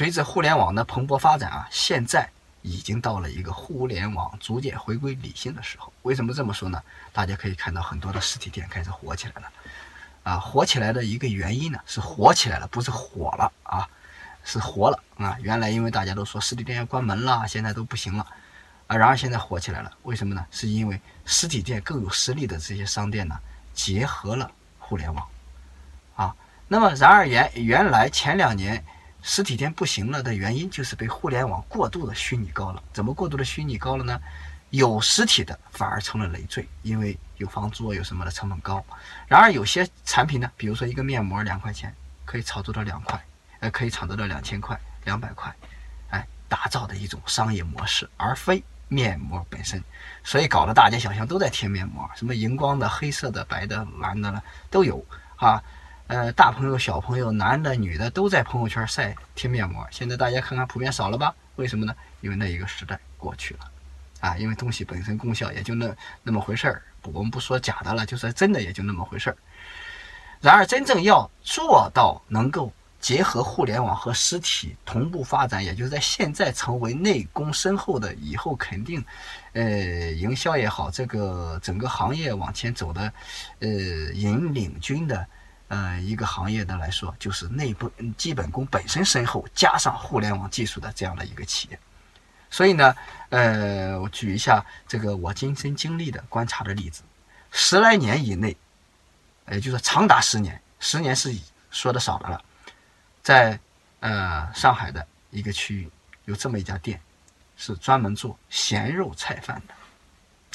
随着互联网的蓬勃发展啊，现在已经到了一个互联网逐渐回归理性的时候。为什么这么说呢？大家可以看到很多的实体店开始火起来了，啊，火起来的一个原因呢是火起来了，不是火了啊，是活了啊。原来因为大家都说实体店要关门了，现在都不行了，啊，然而现在火起来了，为什么呢？是因为实体店更有实力的这些商店呢，结合了互联网，啊，那么然而原原来前两年。实体店不行了的原因就是被互联网过度的虚拟高了。怎么过度的虚拟高了呢？有实体的反而成了累赘，因为有房租有什么的成本高。然而有些产品呢，比如说一个面膜两块钱，可以炒作到两块，呃，可以炒作到两千块、两百块，哎，打造的一种商业模式，而非面膜本身。所以搞得大街小巷都在贴面膜，什么荧光的、黑色的、白的、蓝的了都有啊。呃，大朋友、小朋友，男的、女的都在朋友圈晒贴面膜。现在大家看看，普遍少了吧？为什么呢？因为那一个时代过去了，啊，因为东西本身功效也就那那么回事儿。我们不说假的了，就说真的也就那么回事儿。然而，真正要做到能够结合互联网和实体同步发展，也就是在现在成为内功深厚的，以后肯定，呃，营销也好，这个整个行业往前走的，呃，引领军的。呃，一个行业的来说，就是内部基本功本身深厚，加上互联网技术的这样的一个企业。所以呢，呃，我举一下这个我亲身经历的观察的例子：十来年以内，也就是长达十年，十年是说的少的了。在呃上海的一个区域，有这么一家店，是专门做咸肉菜饭的。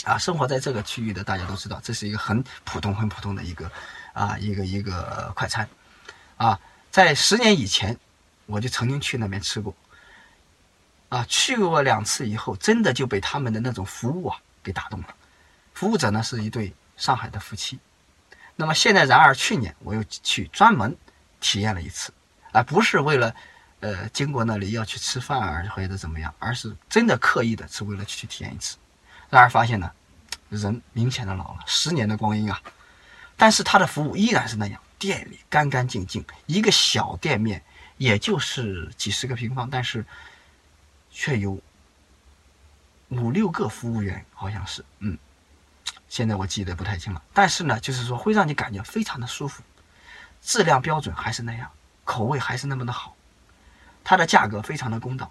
啊，生活在这个区域的大家都知道，这是一个很普通、很普通的一个。啊，一个一个快餐，啊，在十年以前，我就曾经去那边吃过，啊，去过两次以后，真的就被他们的那种服务啊给打动了。服务者呢是一对上海的夫妻，那么现在，然而去年我又去专门体验了一次，啊，不是为了呃经过那里要去吃饭而或者怎么样，而是真的刻意的是为了去体验一次。然而发现呢，人明显的老了，十年的光阴啊。但是他的服务依然是那样，店里干干净净，一个小店面，也就是几十个平方，但是却有五六个服务员，好像是，嗯，现在我记得不太清了。但是呢，就是说会让你感觉非常的舒服，质量标准还是那样，口味还是那么的好，它的价格非常的公道，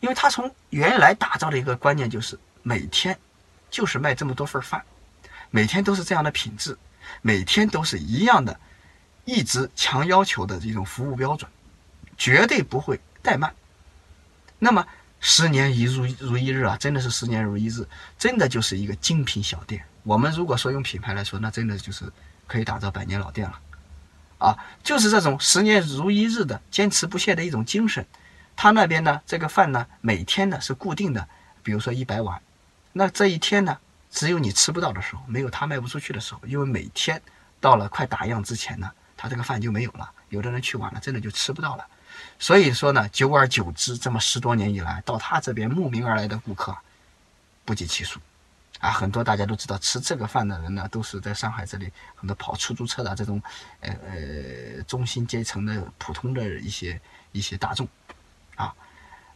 因为它从原来打造的一个观念就是每天就是卖这么多份饭，每天都是这样的品质。每天都是一样的，一直强要求的这种服务标准，绝对不会怠慢。那么十年一如如一日啊，真的是十年如一日，真的就是一个精品小店。我们如果说用品牌来说，那真的就是可以打造百年老店了。啊，就是这种十年如一日的坚持不懈的一种精神。他那边呢，这个饭呢，每天呢是固定的，比如说一百碗，那这一天呢？只有你吃不到的时候，没有他卖不出去的时候，因为每天到了快打烊之前呢，他这个饭就没有了。有的人去晚了，真的就吃不到了。所以说呢，久而久之，这么十多年以来，到他这边慕名而来的顾客不计其数啊。很多大家都知道，吃这个饭的人呢，都是在上海这里很多跑出租车的这种呃呃中心阶层的普通的一些一些大众啊。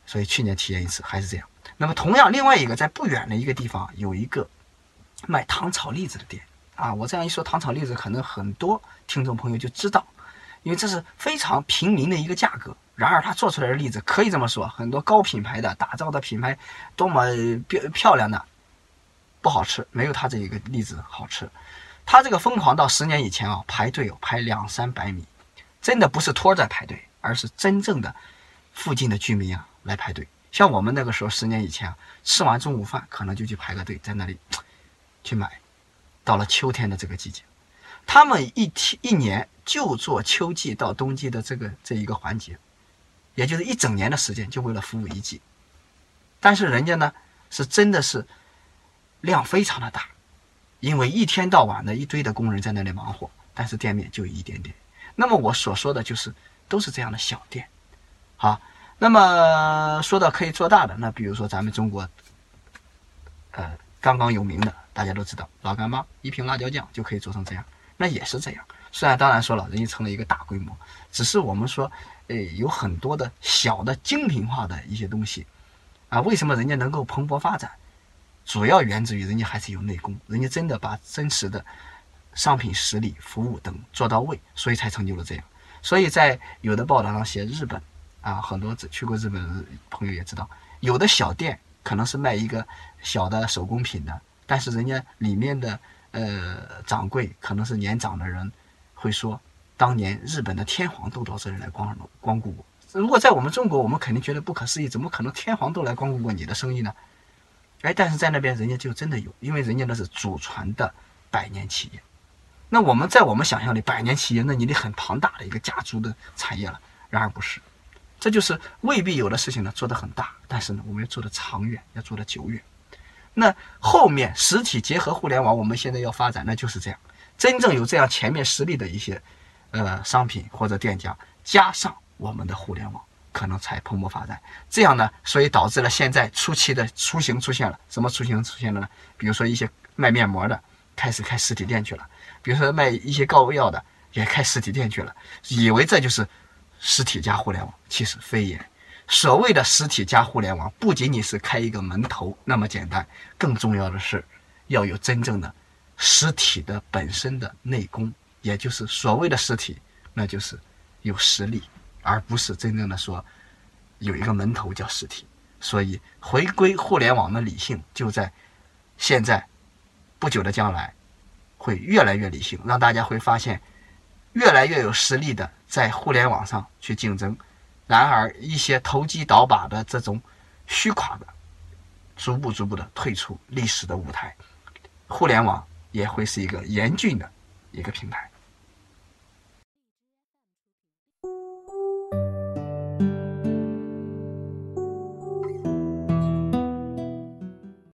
所以去年体验一次还是这样。那么同样，另外一个在不远的一个地方有一个。卖糖炒栗子的店啊，我这样一说，糖炒栗子可能很多听众朋友就知道，因为这是非常平民的一个价格。然而，他做出来的栗子可以这么说，很多高品牌的打造的品牌多么漂漂亮的，不好吃，没有他这一个栗子好吃。他这个疯狂到十年以前啊，排队哦排两三百米，真的不是托在排队，而是真正的附近的居民啊来排队。像我们那个时候十年以前啊，吃完中午饭可能就去排个队，在那里。去买，到了秋天的这个季节，他们一天一年就做秋季到冬季的这个这一个环节，也就是一整年的时间，就为了服务一季。但是人家呢，是真的是量非常的大，因为一天到晚的一堆的工人在那里忙活，但是店面就一点点。那么我所说的就是都是这样的小店，好。那么说到可以做大的，那比如说咱们中国，呃。刚刚有名的，大家都知道老干妈一瓶辣椒酱就可以做成这样，那也是这样。虽然当然说了，人家成了一个大规模，只是我们说，呃，有很多的小的精品化的一些东西，啊，为什么人家能够蓬勃发展？主要源自于人家还是有内功，人家真的把真实的商品实力、服务等做到位，所以才成就了这样。所以在有的报道上写日本，啊，很多去过日本的朋友也知道，有的小店可能是卖一个小的手工品的，但是人家里面的呃掌柜可能是年长的人，会说当年日本的天皇都到这里来光光顾过。如果在我们中国，我们肯定觉得不可思议，怎么可能天皇都来光顾过你的生意呢？哎，但是在那边人家就真的有，因为人家那是祖传的百年企业。那我们在我们想象里，百年企业，那你得很庞大的一个家族的产业了。然而不是，这就是未必有的事情呢做得很大，但是呢我们要做的长远，要做的久远。那后面实体结合互联网，我们现在要发展，那就是这样，真正有这样前面实力的一些呃商品或者店家，加上我们的互联网。可能才蓬勃发展，这样呢，所以导致了现在初期的雏形出现了。什么雏形出现了呢？比如说一些卖面膜的开始开实体店去了，比如说卖一些膏药的也开实体店去了，以为这就是实体加互联网，其实非也。所谓的实体加互联网，不仅仅是开一个门头那么简单，更重要的是要有真正的实体的本身的内功，也就是所谓的实体，那就是有实力。而不是真正的说有一个门头叫实体，所以回归互联网的理性就在现在不久的将来会越来越理性，让大家会发现越来越有实力的在互联网上去竞争，然而一些投机倒把的这种虚垮的，逐步逐步的退出历史的舞台，互联网也会是一个严峻的一个平台。